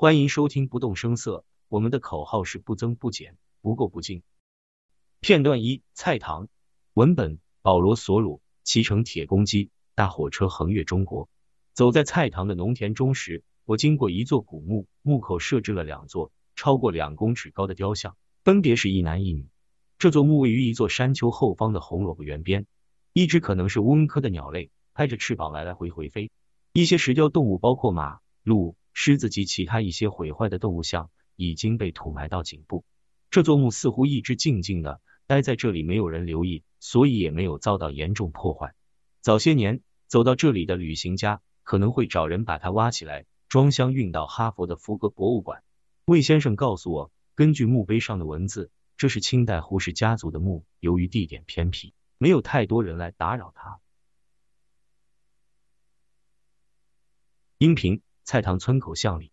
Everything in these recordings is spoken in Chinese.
欢迎收听不动声色，我们的口号是不增不减，不垢不净。片段一：菜堂。文本：保罗·索鲁。骑乘铁公鸡，大火车横越中国。走在菜堂的农田中时，我经过一座古墓，墓口设置了两座超过两公尺高的雕像，分别是一男一女。这座墓位于一座山丘后方的红萝卜园边。一只可能是乌恩科的鸟类，拍着翅膀来来回回飞。一些石雕动物，包括马、鹿、狮子及其他一些毁坏的动物像，已经被土埋到颈部。这座墓似乎一直静静的待在这里，没有人留意，所以也没有遭到严重破坏。早些年走到这里的旅行家可能会找人把它挖起来，装箱运到哈佛的福格博物馆。魏先生告诉我，根据墓碑上的文字，这是清代胡氏家族的墓。由于地点偏僻，没有太多人来打扰它。音频：菜塘村口巷里。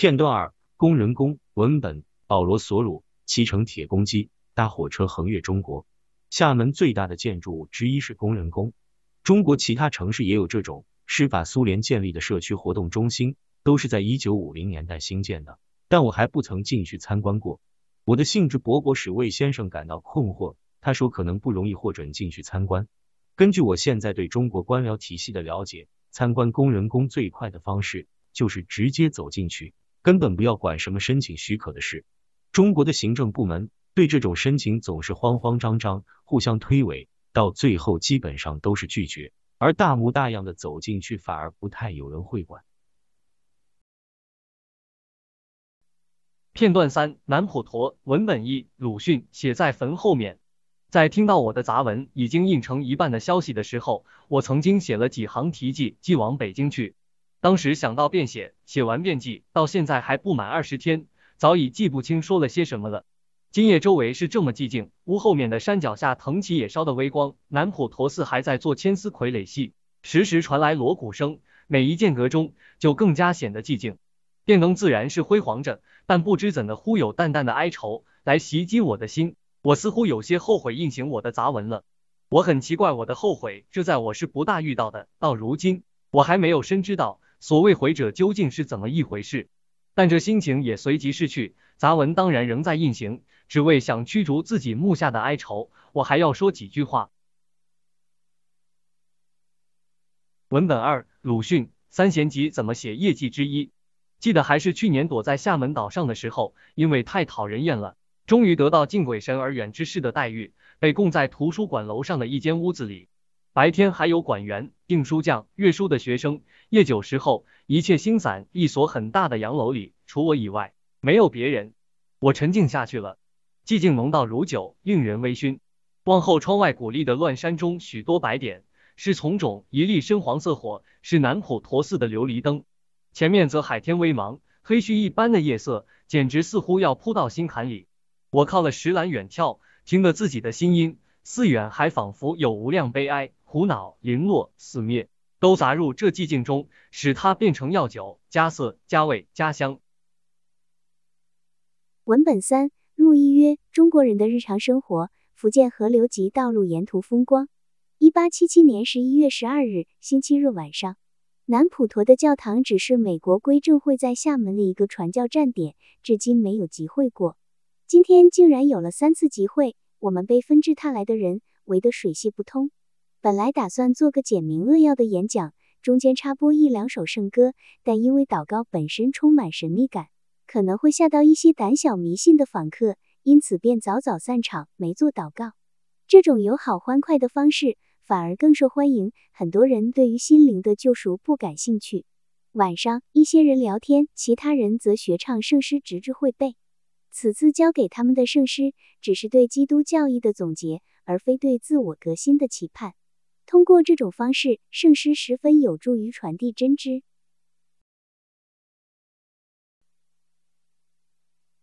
片段二：工人工。文本：保罗·索鲁。骑乘铁公鸡，搭火车横越中国。厦门最大的建筑物之一是工人工。中国其他城市也有这种施法苏联建立的社区活动中心，都是在一九五零年代兴建的，但我还不曾进去参观过。我的兴致勃勃使魏先生感到困惑，他说可能不容易获准进去参观。根据我现在对中国官僚体系的了解，参观工人工最快的方式就是直接走进去，根本不要管什么申请许可的事。中国的行政部门对这种申请总是慌慌张张，互相推诿，到最后基本上都是拒绝，而大模大样的走进去反而不太有人会管。片段三：南普陀。文本一：鲁迅写在坟后面。在听到我的杂文已经印成一半的消息的时候，我曾经写了几行题记，寄往北京去。当时想到便写，写完便记，到现在还不满二十天。早已记不清说了些什么了。今夜周围是这么寂静，屋后面的山脚下腾起野烧的微光，南普陀寺还在做千丝傀儡戏，时时传来锣鼓声，每一间隔中就更加显得寂静。电灯自然是辉煌着，但不知怎的忽有淡淡的哀愁来袭击我的心，我似乎有些后悔印行我的杂文了。我很奇怪我的后悔，这在我是不大遇到的，到如今我还没有深知道所谓悔者究竟是怎么一回事。但这心情也随即逝去，杂文当然仍在运行，只为想驱逐自己目下的哀愁，我还要说几句话。文本二：鲁迅《三贤集》怎么写业绩之一？记得还是去年躲在厦门岛上的时候，因为太讨人厌了，终于得到敬鬼神而远之事的待遇，被供在图书馆楼上的一间屋子里。白天还有管员、订书匠、阅书的学生。夜久时候，一切星散。一所很大的洋楼里，除我以外，没有别人。我沉静下去了，寂静浓到如酒，令人微醺。望后窗外古立的乱山中，许多白点，是丛种；一粒深黄色火，是南普陀寺的琉璃灯。前面则海天微茫，黑絮一般的夜色，简直似乎要扑到心坎里。我靠了石栏远眺，听得自己的心音，似远还仿佛有无量悲哀。苦恼、零落、死灭，都砸入这寂静中，使它变成药酒，加色、加味、加香。文本三：陆一约，中国人的日常生活，福建河流及道路沿途风光。一八七七年十一月十二日，星期日晚上，南普陀的教堂只是美国归正会在厦门的一个传教站点，至今没有集会过。今天竟然有了三次集会，我们被纷至沓来的人围得水泄不通。本来打算做个简明扼要的演讲，中间插播一两首圣歌，但因为祷告本身充满神秘感，可能会吓到一些胆小迷信的访客，因此便早早散场，没做祷告。这种友好欢快的方式反而更受欢迎，很多人对于心灵的救赎不感兴趣。晚上，一些人聊天，其他人则学唱圣诗，直至会背。此次教给他们的圣诗，只是对基督教义的总结，而非对自我革新的期盼。通过这种方式，圣诗十分有助于传递真知。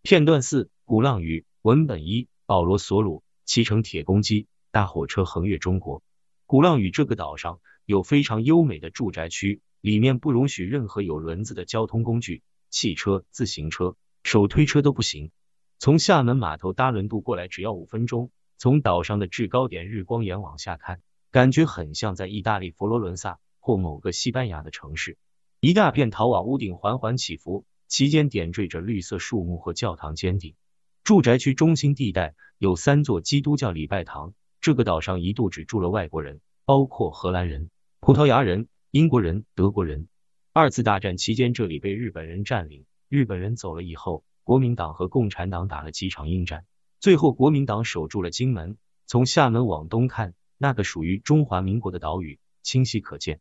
片段四：鼓浪屿。文本一：保罗·索鲁。骑乘铁公鸡，大火车横越中国。鼓浪屿这个岛上有非常优美的住宅区，里面不容许任何有轮子的交通工具，汽车、自行车、手推车都不行。从厦门码头搭轮渡过来只要五分钟。从岛上的制高点日光岩往下看。感觉很像在意大利佛罗伦萨或某个西班牙的城市，一大片陶瓦屋顶缓缓起伏，其间点缀着绿色树木和教堂尖顶。住宅区中心地带有三座基督教礼拜堂。这个岛上一度只住了外国人，包括荷兰人、葡萄牙人、英国人、德国人。二次大战期间，这里被日本人占领。日本人走了以后，国民党和共产党打了几场硬战，最后国民党守住了金门。从厦门往东看。那个属于中华民国的岛屿清晰可见。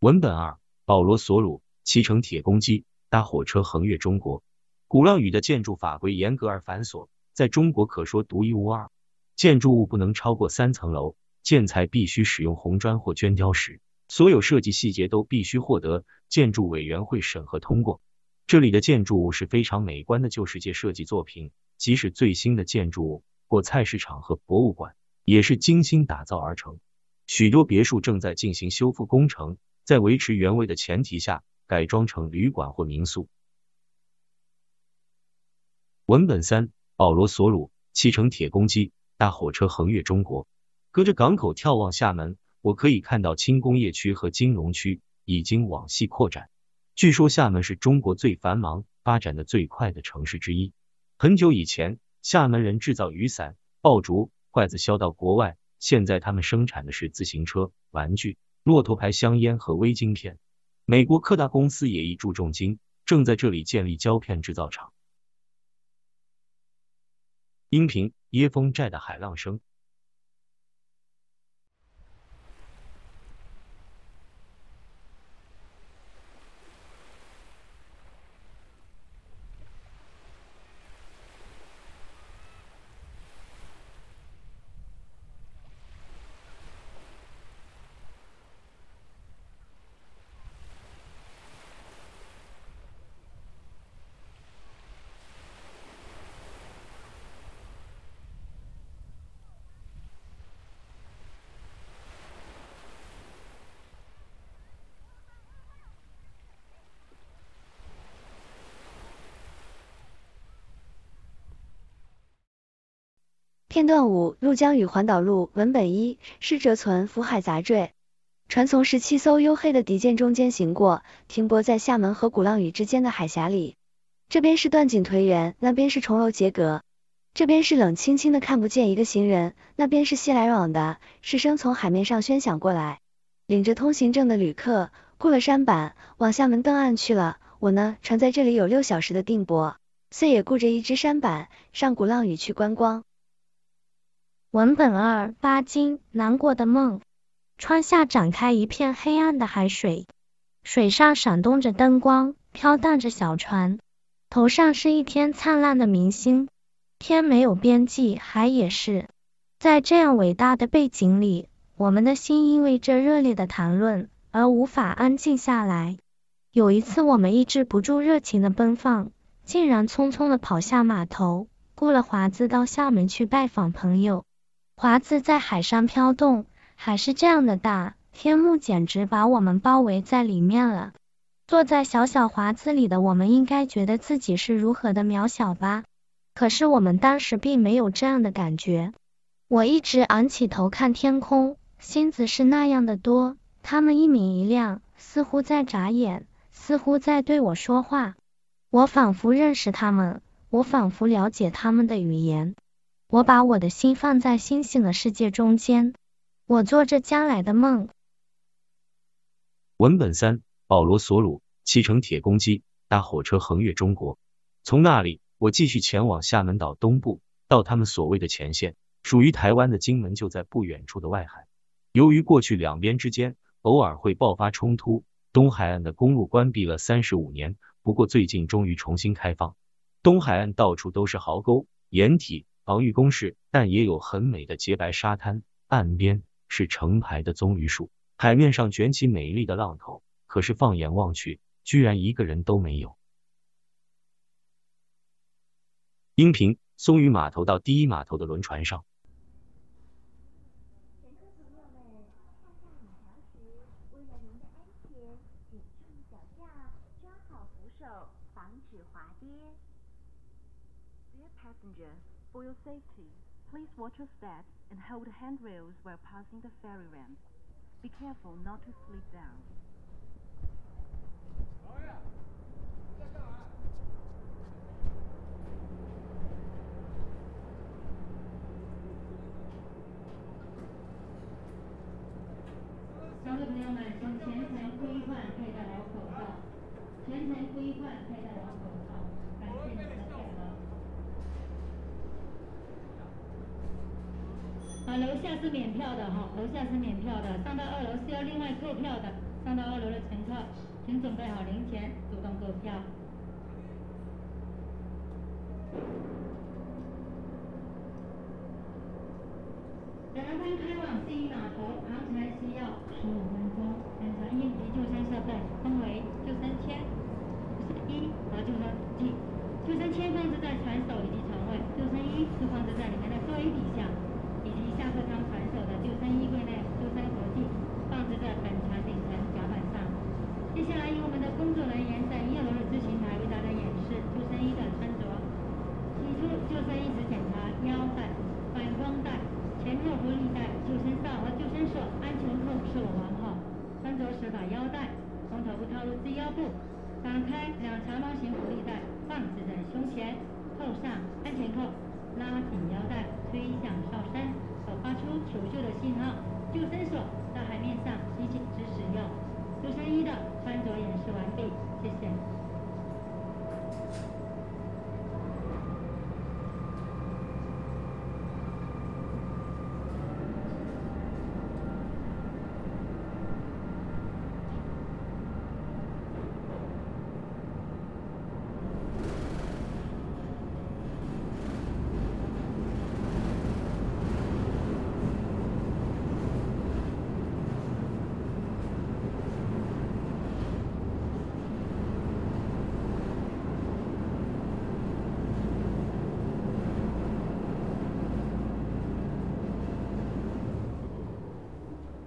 文本二：保罗·索鲁骑乘铁公鸡，搭火车横越中国。鼓浪屿的建筑法规严格而繁琐，在中国可说独一无二。建筑物不能超过三层楼，建材必须使用红砖或绢雕石，所有设计细节都必须获得建筑委员会审核通过。这里的建筑物是非常美观的旧世界设计作品，即使最新的建筑物或菜市场和博物馆。也是精心打造而成，许多别墅正在进行修复工程，在维持原位的前提下，改装成旅馆或民宿。文本三：保罗·索鲁七乘铁公鸡，大火车横越中国。隔着港口眺望厦门，我可以看到轻工业区和金融区已经往西扩展。据说厦门是中国最繁忙、发展的最快的城市之一。很久以前，厦门人制造雨伞、爆竹、筷子销到国外，现在他们生产的是自行车、玩具、骆驼牌香烟和微晶片。美国科达公司也一注重金，正在这里建立胶片制造厂。音频：椰风寨的海浪声。片段五：入江与环岛路。文本一：是折存福海杂坠。船从十七艘黝黑的敌舰中间行过，停泊在厦门和鼓浪屿之间的海峡里。这边是断井颓垣，那边是重楼结阁。这边是冷清清的看不见一个行人，那边是熙来往的，是声从海面上喧响过来。领着通行证的旅客过了山板，往厦门登岸去了。我呢，船在这里有六小时的定泊，遂也顾着一只山板，上鼓浪屿去观光。文本二：巴金南国的梦。窗下展开一片黑暗的海水，水上闪动着灯光，飘荡着小船，头上是一天灿烂的明星。天没有边际，海也是。在这样伟大的背景里，我们的心因为这热烈的谈论而无法安静下来。有一次，我们抑制不住热情的奔放，竟然匆匆的跑下码头，雇了华子到厦门去拜访朋友。华子在海上飘动，海是这样的大，天幕简直把我们包围在里面了。坐在小小华子里的我们，应该觉得自己是如何的渺小吧？可是我们当时并没有这样的感觉。我一直昂起头看天空，星子是那样的多，它们一明一亮，似乎在眨眼，似乎在对我说话。我仿佛认识它们，我仿佛了解它们的语言。我把我的心放在星星的世界中间，我做着将来的梦。文本三：保罗·索鲁骑乘铁公鸡，搭火车横越中国。从那里，我继续前往厦门岛东部，到他们所谓的前线，属于台湾的金门就在不远处的外海。由于过去两边之间偶尔会爆发冲突，东海岸的公路关闭了三十五年，不过最近终于重新开放。东海岸到处都是壕沟、掩体。防御工事，但也有很美的洁白沙滩，岸边是成排的棕榈树，海面上卷起美丽的浪头。可是放眼望去，居然一个人都没有。音频：松榆码头到第一码头的轮船上。For your safety, please watch your steps and hold handrails while passing the ferry ramp. Be careful not to slip down. 乘客朋友们，请全程规范佩戴好口罩，全程规范佩戴好口罩， 啊，楼下是免票的哈，楼下是免票的，上到二楼是要另外购票的。上到二楼的乘客，请准备好零钱，主动购票。两岸开往第一码头，航程需要十五分钟。检查应急救生设备分为救生圈、一和救生机。救生圈放置在船首以及船尾，救生衣是放置在里面的座椅底下。以及下客舱船首的救生衣柜内，救生活剂放置在本船顶层甲板上。接下来由我们的工作腰部，打开两条毛型福利带，放置在胸前，扣上安全扣，拉紧腰带，推向上身，手发出求救的信号。救生索到海面上已禁止使用。救生衣的穿着演示完毕，谢谢。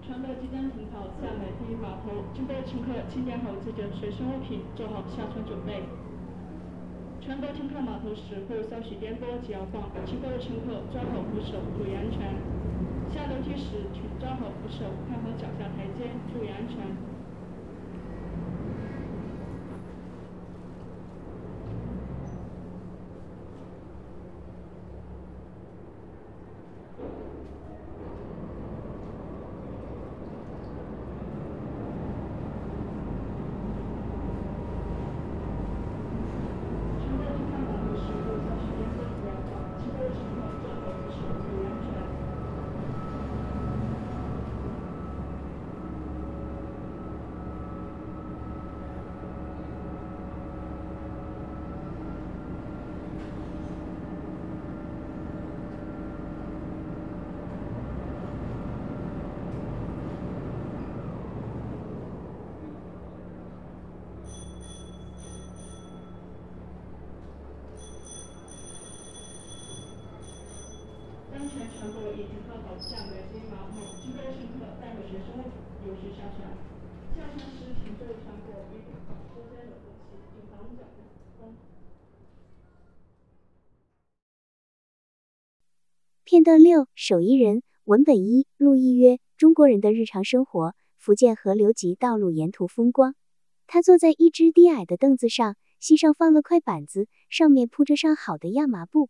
船舶即将停靠厦门第一码头，请各位乘客清点好自己的随身物品，做好下船准备。船舶停靠码头时会有稍许颠簸及摇晃，请各位乘客抓好扶手，注意安全。下楼梯时请抓好扶手，看好脚下台阶，注意安全。乘客停靠码头时会有稍许颠簸及摇晃，请各位乘客抓好扶手，注意安全。当前船舶已停靠好厦门第一码头，请各位乘客带好随身物品，有序下船。下船时请注意船舶一定好周边的空气，谨防脚下风。片段六：手艺人。文本一：陆毅约，中国人的日常生活，福建河流及道路沿途风光。他坐在一只低矮的凳子上，膝上放了块板子，上面铺着上好的亚麻布。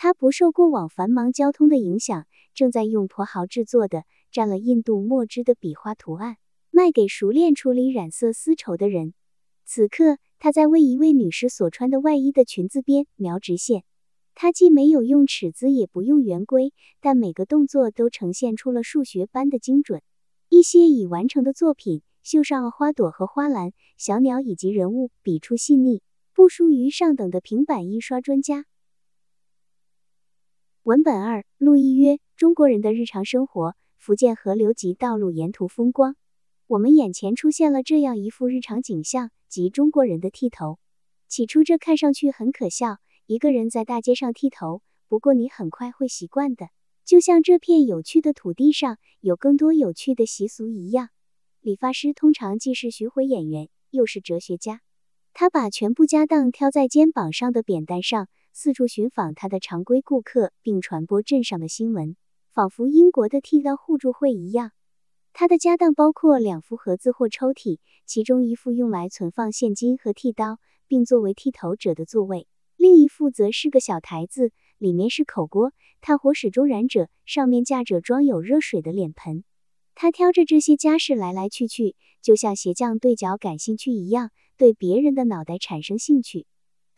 他不受过往繁忙交通的影响，正在用驼毫制作的蘸了印度墨汁的笔画图案，卖给熟练处理染色丝绸的人。此刻，他在为一位女士所穿的外衣的裙子边描直线。他既没有用尺子，也不用圆规，但每个动作都呈现出了数学般的精准。一些已完成的作品，绣上了花朵和花篮、小鸟以及人物，笔触细腻，不输于上等的平板印刷专家。文本二：陆毅约，中国人的日常生活，福建河流及道路沿途风光。我们眼前出现了这样一幅日常景象，即中国人的剃头。起初这看上去很可笑。一个人在大街上剃头，不过你很快会习惯的，就像这片有趣的土地上有更多有趣的习俗一样。理发师通常既是巡回演员，又是哲学家。他把全部家当挑在肩膀上的扁担上，四处寻访他的常规顾客，并传播镇上的新闻，仿佛英国的剃刀互助会一样。他的家当包括两副盒子或抽屉，其中一副用来存放现金和剃刀，并作为剃头者的座位。另一副则是个小台子，里面是口锅，炭火始终燃着，上面架着装有热水的脸盆。他挑着这些家事来来去去，就像鞋匠对脚感兴趣一样，对别人的脑袋产生兴趣。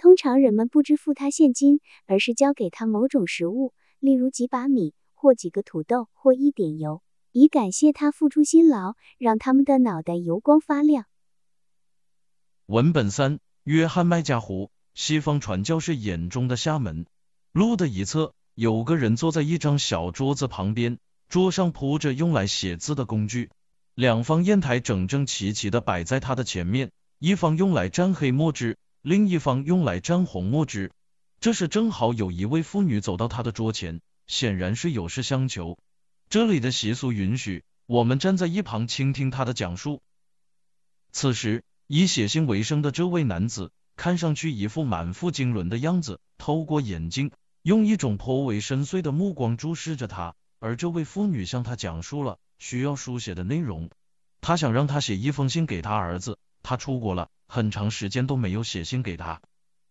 通常人们不支付他现金，而是交给他某种食物，例如几把米，或几个土豆，或一点油，以感谢他付出辛劳，让他们的脑袋油光发亮。文本三：约翰麦加湖。西方传教士眼中的厦门。路的一侧有个人坐在一张小桌子旁边，桌上铺着用来写字的工具，两方砚台整整齐齐的摆在他的前面，一方用来蘸黑墨汁，另一方用来沾红墨汁。这时正好有一位妇女走到他的桌前，显然是有事相求。这里的习俗允许我们站在一旁倾听他的讲述。此时以写信为生的这位男子。看上去一副满腹经纶的样子，透过眼睛，用一种颇为深邃的目光注视着他。而这位妇女向他讲述了需要书写的内容，他想让他写一封信给他儿子，他出国了，很长时间都没有写信给他。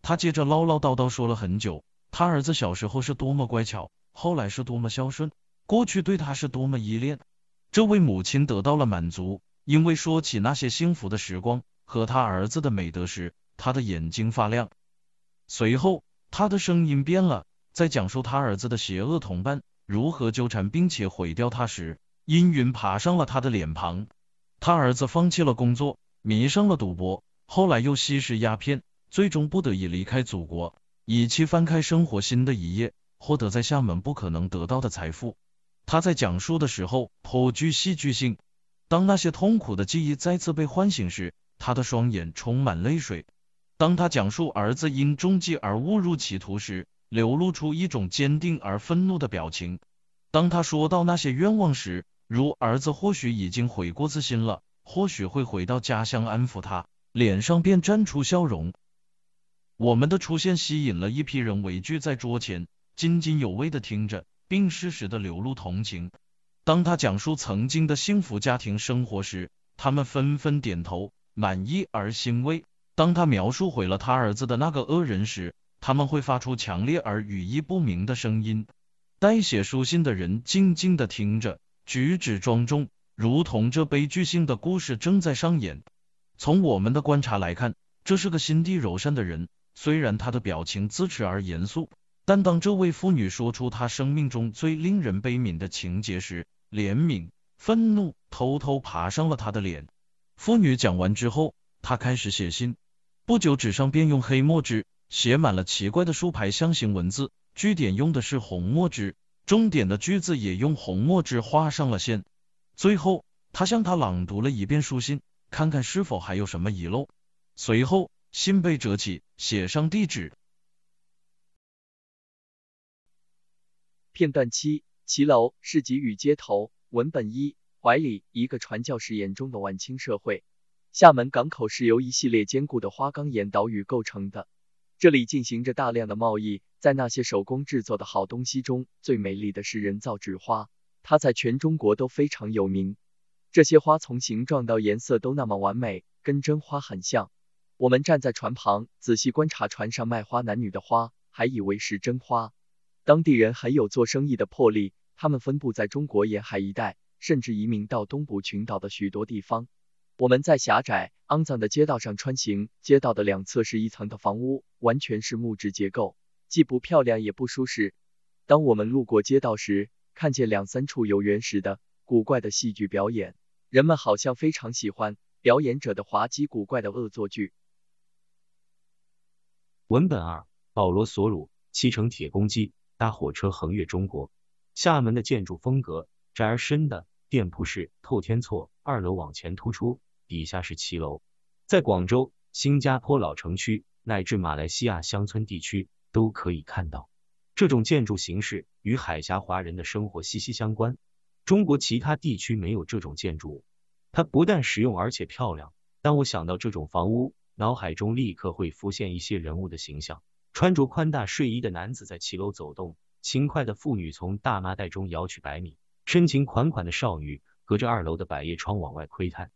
他接着唠唠叨叨说了很久，他儿子小时候是多么乖巧，后来是多么孝顺，过去对他是多么依恋。这位母亲得到了满足，因为说起那些幸福的时光和他儿子的美德时，他的眼睛发亮。随后，他的声音变了，在讲述他儿子的邪恶同伴如何纠缠并且毁掉他时，阴云爬上了他的脸庞。他儿子放弃了工作，迷上了赌博，后来又吸食鸦片，最终不得已离开祖国，以期翻开生活新的一页，获得在厦门不可能得到的财富。他在讲述的时候颇具戏剧性。当那些痛苦的记忆再次被唤醒时，他的双眼充满泪水。当他讲述儿子因中计而误入歧途时，流露出一种坚定而愤怒的表情。当他说到那些愿望时，如儿子或许已经悔过自新了，或许会回到家乡安抚他，脸上便绽出笑容。我们的出现吸引了一批人围聚在桌前，津津有味的听着，并适时的流露同情。当他讲述曾经的幸福家庭生活时，他们纷纷点头，满意而欣慰。当他描述毁了他儿子的那个恶人时，他们会发出强烈而语义不明的声音。代写书信的人静静的听着，举止庄重，如同这悲剧性的故事正在上演。从我们的观察来看，这是个心地柔善的人。虽然他的表情自持而严肃，但当这位妇女说出她生命中最令人悲悯的情节时，怜悯、愤怒偷偷爬上了他的脸。妇女讲完之后，他开始写信。不久，纸上便用黑墨汁写满了奇怪的竖排象形文字，句点用的是红墨汁，重点的句子也用红墨汁画上了线。最后，他向他朗读了一遍书信，看看是否还有什么遗漏。随后，信被折起，写上地址。片段七：骑楼、市集与街头。文本一：怀里，一个传教士眼中的晚清社会。厦门港口是由一系列坚固的花岗岩岛屿构成的，这里进行着大量的贸易。在那些手工制作的好东西中，最美丽的是人造纸花，它在全中国都非常有名。这些花从形状到颜色都那么完美，跟真花很像。我们站在船旁，仔细观察船上卖花男女的花，还以为是真花。当地人很有做生意的魄力，他们分布在中国沿海一带，甚至移民到东部群岛的许多地方。我们在狭窄、肮脏的街道上穿行，街道的两侧是一层的房屋，完全是木质结构，既不漂亮也不舒适。当我们路过街道时，看见两三处有原始的、古怪的戏剧表演，人们好像非常喜欢表演者的滑稽古怪的恶作剧。文本二：保罗·索鲁，七乘铁公鸡搭火车横越中国。厦门的建筑风格窄而深的店铺式透天厝，二楼往前突出。底下是骑楼，在广州、新加坡老城区乃至马来西亚乡村地区都可以看到。这种建筑形式与海峡华人的生活息息相关。中国其他地区没有这种建筑物，它不但实用而且漂亮。当我想到这种房屋，脑海中立刻会浮现一些人物的形象：穿着宽大睡衣的男子在骑楼走动，勤快的妇女从大麻袋中舀取白米，深情款款的少女隔着二楼的百叶窗往外窥探。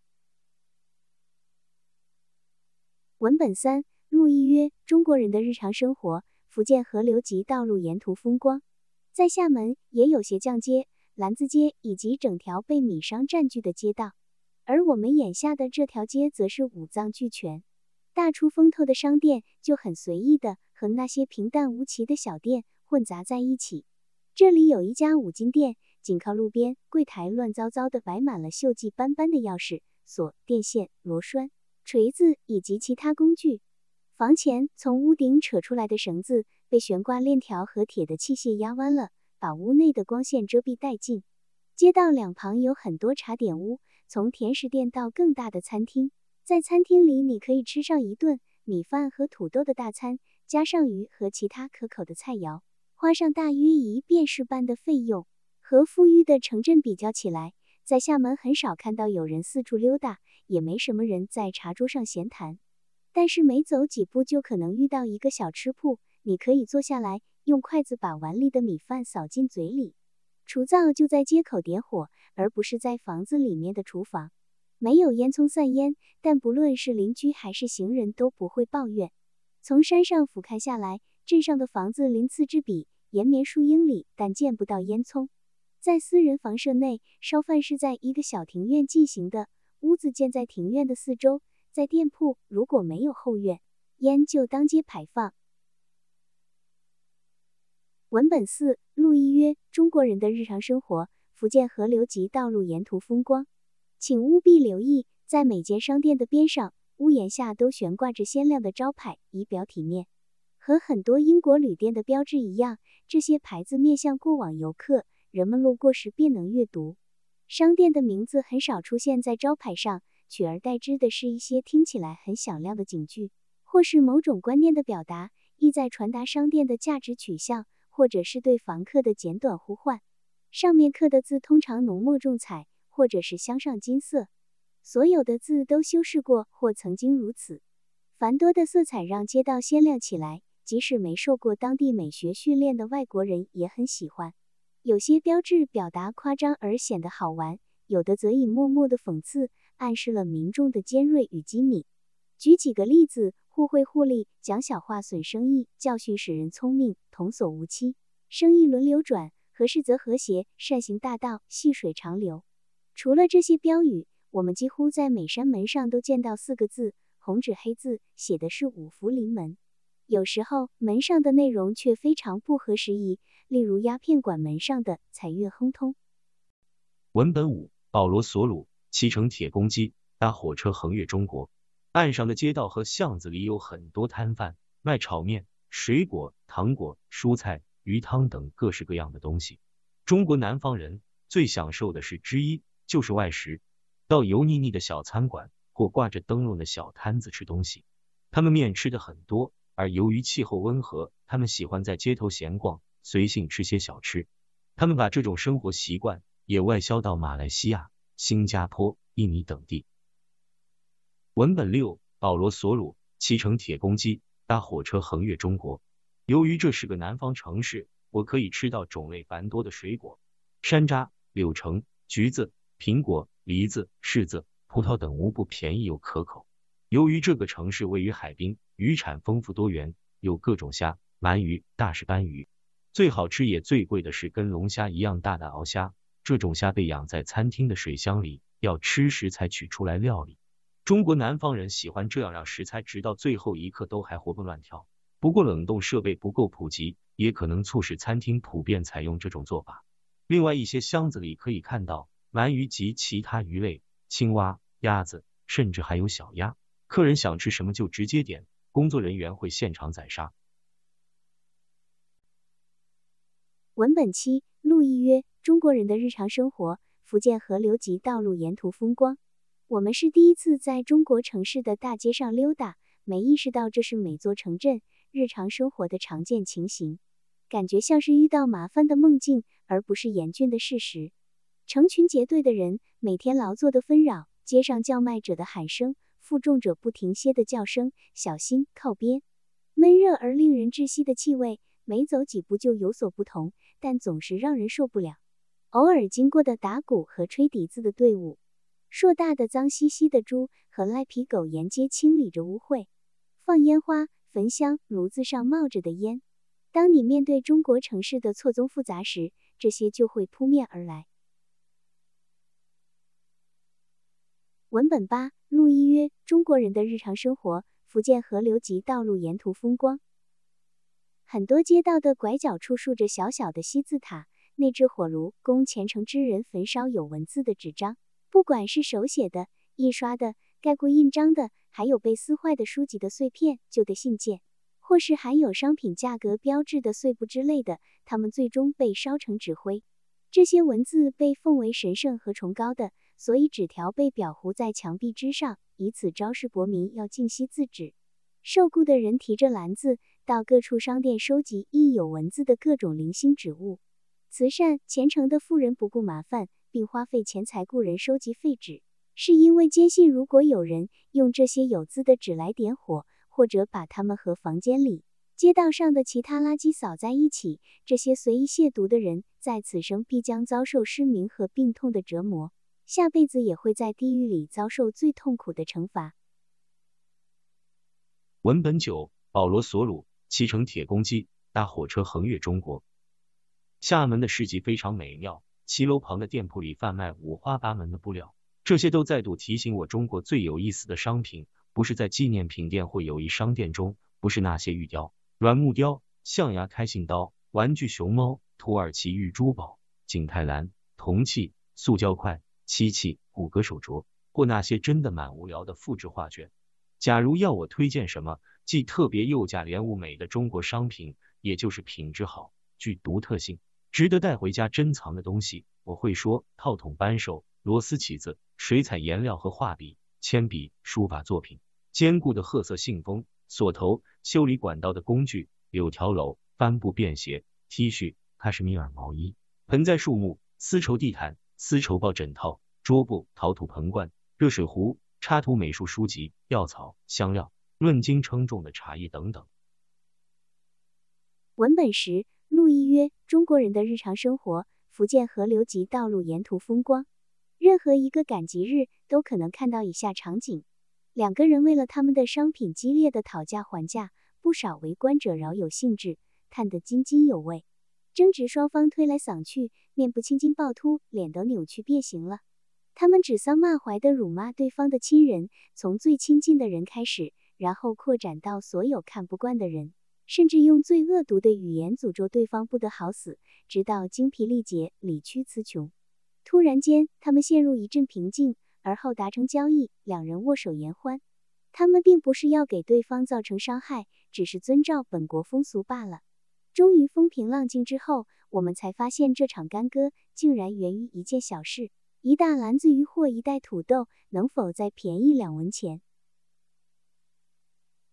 文本三陆一约中国人的日常生活，福建河流及道路沿途风光。在厦门也有鞋匠街、篮子街以及整条被米商占据的街道，而我们眼下的这条街则是五脏俱全、大出风头的商店，就很随意的和那些平淡无奇的小店混杂在一起。这里有一家五金店，紧靠路边，柜台乱糟糟的摆满了锈迹斑斑的钥匙、锁、电线、螺栓。锤子以及其他工具。房前从屋顶扯出来的绳子被悬挂链条和铁的器械压弯了，把屋内的光线遮蔽殆尽。街道两旁有很多茶点屋，从甜食店到更大的餐厅。在餐厅里，你可以吃上一顿米饭和土豆的大餐，加上鱼和其他可口的菜肴，花上大约一便士般的费用。和富裕的城镇比较起来，在厦门很少看到有人四处溜达。也没什么人在茶桌上闲谈，但是每走几步就可能遇到一个小吃铺，你可以坐下来，用筷子把碗里的米饭扫进嘴里。厨灶就在街口点火，而不是在房子里面的厨房。没有烟囱散烟，但不论是邻居还是行人都不会抱怨。从山上俯瞰下来，镇上的房子鳞次栉比，延绵数英里，但见不到烟囱。在私人房舍内，烧饭是在一个小庭院进行的，屋子建在庭院的四周。在店铺，如果没有后院，烟就当街排放。文本四录一约中国人的日常生活，福建河流及道路沿途风光，请务必留意，在每间商店的边上、屋檐下都悬挂着鲜亮的招牌，以表体面。和很多英国旅店的标志一样，这些牌子面向过往游客，人们路过时便能阅读。商店的名字很少出现在招牌上，取而代之的是一些听起来很响亮的警句，或是某种观念的表达，意在传达商店的价值取向。或者是对房客的简短呼唤，上面刻的字通常浓墨重彩，或者是镶上金色。所有的字都修饰过，或曾经如此。繁多的色彩让街道鲜亮起来，即使没受过当地美学训练的外国人也很喜欢。有些标志表达夸张而显得好玩，有的则以默默的讽刺暗示了民众的尖锐与机敏。举几个例子。互惠互利，讲小话损生意；教训使人聪明，童叟无欺。生意轮流转，和事则和谐。善行大道，细水长流。除了这些标语，我们几乎在每扇门上都见到四个字，红纸黑字，写的是五福临门。有时候门上的内容却非常不合时宜，例如鸦片馆门上的财运亨通。文本五：保罗·索鲁骑乘铁公鸡搭火车横越中国。岸上的街道和巷子里有很多摊贩，卖炒面、水果、糖果、蔬菜、鱼汤等各式各样的东西。中国南方人最享受的是之一就是外食，到油腻腻的小餐馆或挂着灯笼的小摊子吃东西。他们面吃的很多，而由于气候温和，他们喜欢在街头闲逛，随性吃些小吃。他们把这种生活习惯也外销到马来西亚、新加坡、印尼等地。文本六：保罗·索鲁骑乘铁公鸡搭火车横越中国。由于这是个南方城市，我可以吃到种类繁多的水果：山楂、柳橙、橘子、苹果、梨子、柿子、葡萄等，无不便宜又可口。由于这个城市位于海滨，渔产丰富多元，有各种虾、鳗鱼、大石斑鱼。最好吃也最贵的是跟龙虾一样大的鳌虾，这种虾被养在餐厅的水箱里，要吃时才取出来料理。中国南方人喜欢这样让食材直到最后一刻都还活蹦乱跳。不过冷冻设备不够普及，也可能促使餐厅普遍采用这种做法。另外一些箱子里可以看到鳗鱼及其他鱼类、青蛙、鸭子，甚至还有小鸭。客人想吃什么就直接点，工作人员会现场宰杀。文本七路一约中国人的日常生活，福建河流及道路沿途风光。我们是第一次在中国城市的大街上溜达，没意识到这是每座城镇日常生活的常见情形，感觉像是遇到麻烦的梦境，而不是严峻的事实。成群结队的人，每天劳作的纷扰，街上叫卖者的喊声，负重者不停歇的叫声，小心靠边。闷热而令人窒息的气味，每走几步就有所不同，但总是让人受不了。偶尔经过的打鼓和吹笛子的队伍。硕大的脏兮兮的猪和赖皮狗沿街清理着污秽，放烟花、焚香，炉子上冒着的烟。当你面对中国城市的错综复杂时，这些就会扑面而来。文本八：路一约中国人的日常生活，福建河流及道路沿途风光。很多街道的拐角处竖着小小的西字塔，内置火炉，供虔诚之人焚烧有文字的纸张。不管是手写的、印刷的、盖过印章的，还有被撕坏的书籍的碎片、旧的信件，或是含有商品价格标志的碎布之类的，它们最终被烧成纸灰。这些文字被奉为神圣和崇高的，所以纸条被裱糊在墙壁之上，以此昭示国民要敬惜字纸。受雇的人提着篮子到各处商店收集印有文字的各种零星纸物。慈善虔诚的富人不顾麻烦。并花费钱财雇人收集废纸，是因为坚信如果有人用这些有字的纸来点火，或者把它们和房间里、街道上的其他垃圾扫在一起，这些随意亵渎的人在此生必将遭受失明和病痛的折磨。下辈子也会在地狱里遭受最痛苦的惩罚。文本九，保罗·索鲁骑乘铁公鸡搭火车横越中国。厦门的市集非常美妙，骑楼旁的店铺里贩卖五花八门的布料，这些都再度提醒我，中国最有意思的商品不是在纪念品店或友谊商店中，不是那些玉雕、软木雕、象牙开心刀、玩具熊猫、土耳其玉珠宝、景泰蓝、铜器、塑胶块、漆器、骨骼手镯，或那些真的蛮无聊的复制画卷。假如要我推荐什么既特别又价廉物美的中国商品，也就是品质好、具独特性、值得带回家珍藏的东西，我会说套筒扳手、螺丝起子、水彩颜料和画笔、铅笔、书法作品、坚固的褐色信封、锁头、修理管道的工具、柳条篓、帆布便携、T 恤、喀什米尔毛衣、盆栽树木、丝绸地毯、丝绸抱枕套、桌布、陶土盆罐、热水壶。插图美术书籍、药草、香料、论斤称重的茶叶等等。文本十，陆一约：中国人的日常生活，福建河流及道路沿途风光。任何一个赶集日都可能看到以下场景：两个人为了他们的商品激烈的讨价还价，不少围观者饶有兴致，看得津津有味。争执双方推来搡去，面部青筋暴突，脸都扭曲变形了。他们指桑骂槐的辱骂对方的亲人，从最亲近的人开始，然后扩展到所有看不惯的人，甚至用最恶毒的语言诅咒对方不得好死，直到精疲力竭、理屈词穷。突然间，他们陷入一阵平静，而后达成交易，两人握手言欢。他们并不是要给对方造成伤害，只是遵照本国风俗罢了。终于风平浪静之后，我们才发现这场干戈竟然源于一件小事。一大篮子鱼或一袋土豆，能否再便宜两文钱？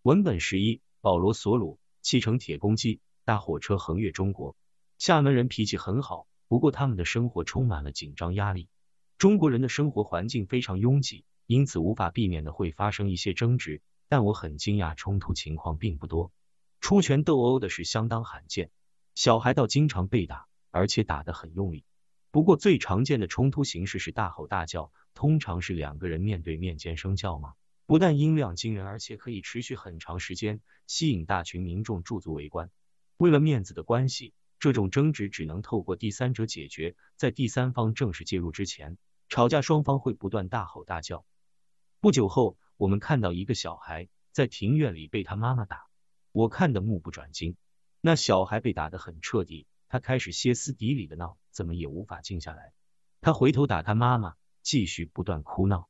文本十一，保罗·索鲁骑乘铁公鸡搭火车横越中国。厦门人脾气很好，不过他们的生活充满了紧张压力。中国人的生活环境非常拥挤，因此无法避免的会发生一些争执。但我很惊讶，冲突情况并不多，出拳斗殴的是相当罕见。小孩倒经常被打，而且打得很用力。不过最常见的冲突形式是大吼大叫，通常是两个人面对面尖声叫骂，不但音量惊人，而且可以持续很长时间，吸引大群民众驻足围观。为了面子的关系，这种争执只能透过第三者解决，在第三方正式介入之前，吵架双方会不断大吼大叫。不久后，我们看到一个小孩在庭院里被他妈妈打，我看得目不转睛。那小孩被打得很彻底。他开始歇斯底里的闹，怎么也无法静下来。他回头打他妈妈，继续不断哭闹。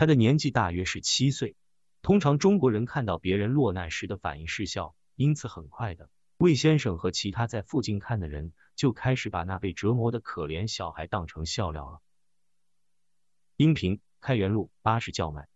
他的年纪大约是七岁。通常中国人看到别人落难时的反应是笑，因此很快的，魏先生和其他在附近看的人就开始把那被折磨的可怜小孩当成笑料了。音频：开元路巴士叫卖。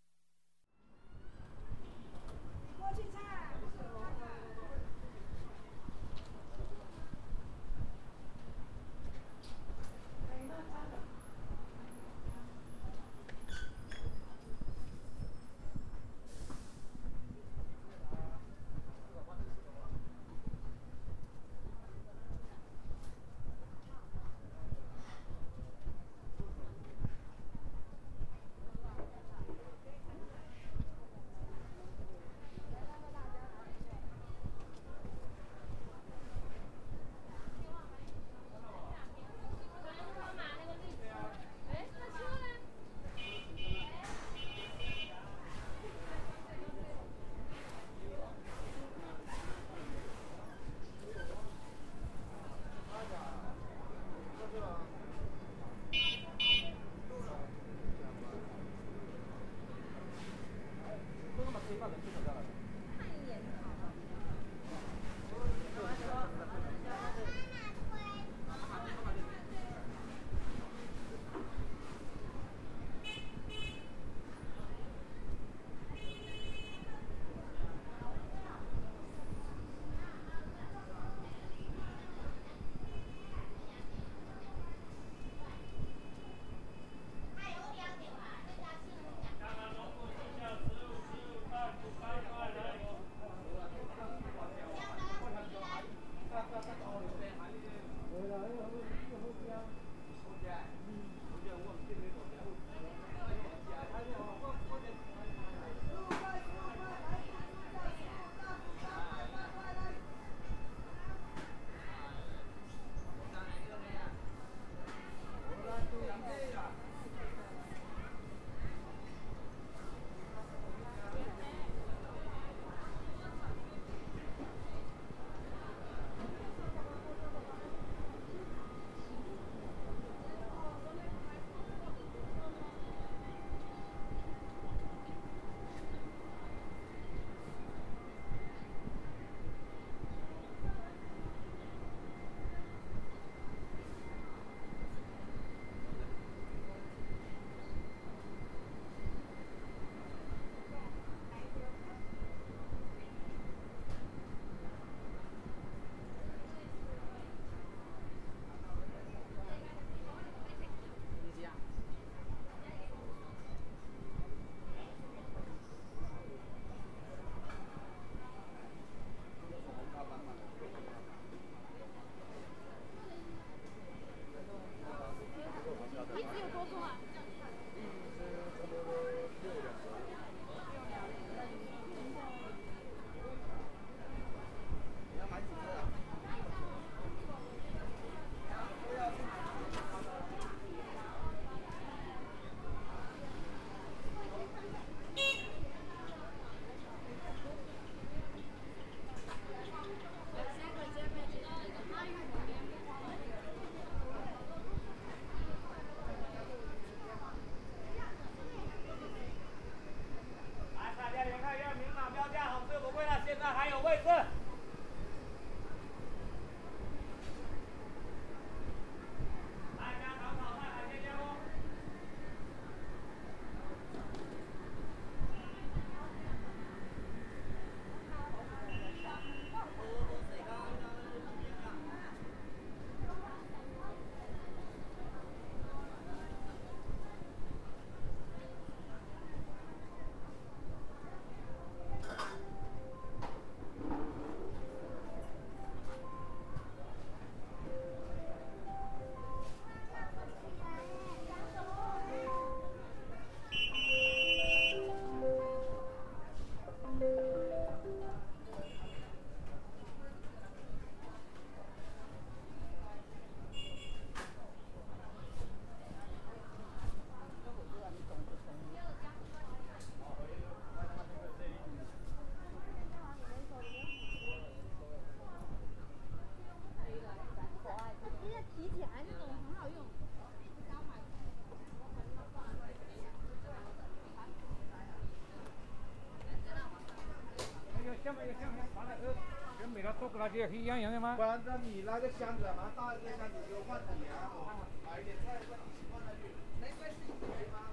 跟没了拖个垃圾一样样的吗？不然那你那个箱子蛮大一个箱子，就放几年哦，买一点菜放一起放下去。那个是以为吗？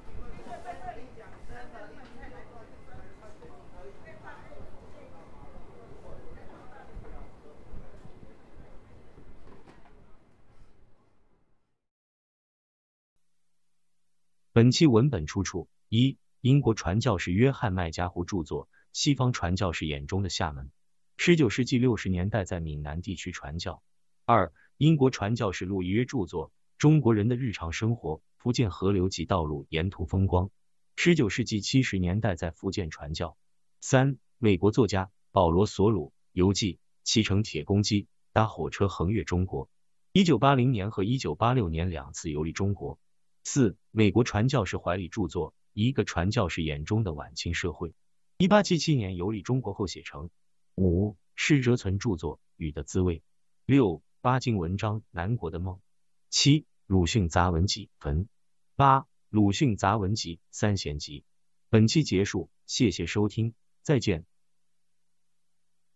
讲真的，一天来多少钱？本期文本出处：一、英国传教士约翰麦加胡著作《西方传教士眼中的厦门》，十九世纪六十年代在闽南地区传教。二、英国传教士路易约著作《中国人的日常生活：福建河流及道路沿途风光》，十九世纪七十年代在福建传教。三、美国作家保罗索鲁游记，骑乘铁公鸡搭火车横越中国，一九八零年和一九八六年两次游历中国。四、美国传教士怀里著作《一个传教士眼中的晚清社会》，一八七七年游历中国后写成。五、施哲存著作《雨的滋味》。六、巴金文章《南国的梦》。七、鲁迅杂文集坟。八、鲁迅杂文集三贤集。本期结束，谢谢收听，再见。